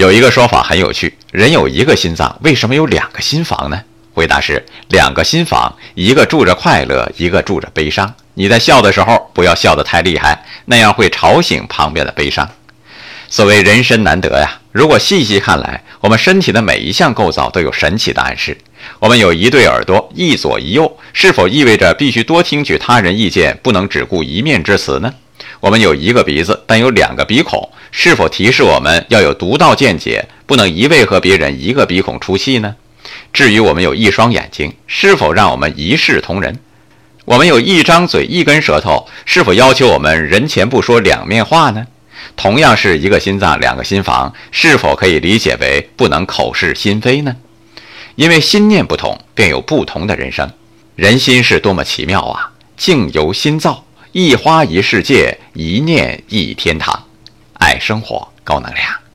有一个说法很有趣：人有一个心脏，为什么有两个心房呢？回答是：两个心房，一个住着快乐，一个住着悲伤。你在笑的时候，不要笑得太厉害，那样会吵醒旁边的悲伤。所谓人生难得呀，如果细细看来，我们身体的每一项构造都有神奇的暗示。我们有一对耳朵，一左一右，是否意味着必须多听取他人意见，不能只顾一面之词呢？我们有一个鼻子，但有两个鼻孔，是否提示我们要有独到见解，不能一味和别人一个鼻孔出气呢？至于我们有一双眼睛，是否让我们一视同仁？我们有一张嘴，一根舌头，是否要求我们人前不说两面话呢？同样是一个心脏，两个心房，是否可以理解为不能口是心非呢？因为心念不同，便有不同的人生。人心是多么奇妙啊！境由心造，一花一世界，一念一天堂。爱生活，高能量。